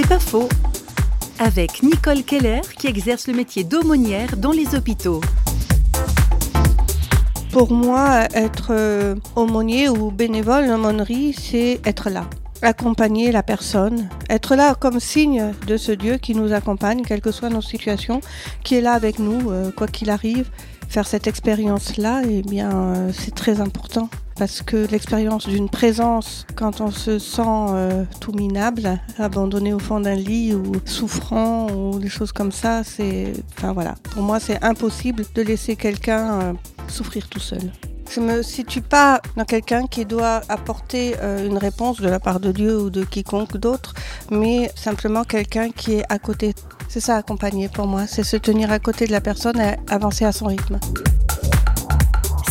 C'est pas faux. Avec Nicole Keller qui exerce le métier d'aumônière dans les hôpitaux. Pour moi, être euh, aumônier ou bénévole aumônerie, c'est être là, accompagner la personne, être là comme signe de ce Dieu qui nous accompagne, quelles que soient nos situations, qui est là avec nous, euh, quoi qu'il arrive. Faire cette expérience-là, eh bien, euh, c'est très important parce que l'expérience d'une présence, quand on se sent euh, tout minable, abandonné au fond d'un lit ou souffrant ou des choses comme ça, c'est, enfin voilà, pour moi c'est impossible de laisser quelqu'un euh, souffrir tout seul. Je me situe pas dans quelqu'un qui doit apporter euh, une réponse de la part de Dieu ou de quiconque d'autre, mais simplement quelqu'un qui est à côté. C'est ça accompagner pour moi, c'est se tenir à côté de la personne et avancer à son rythme.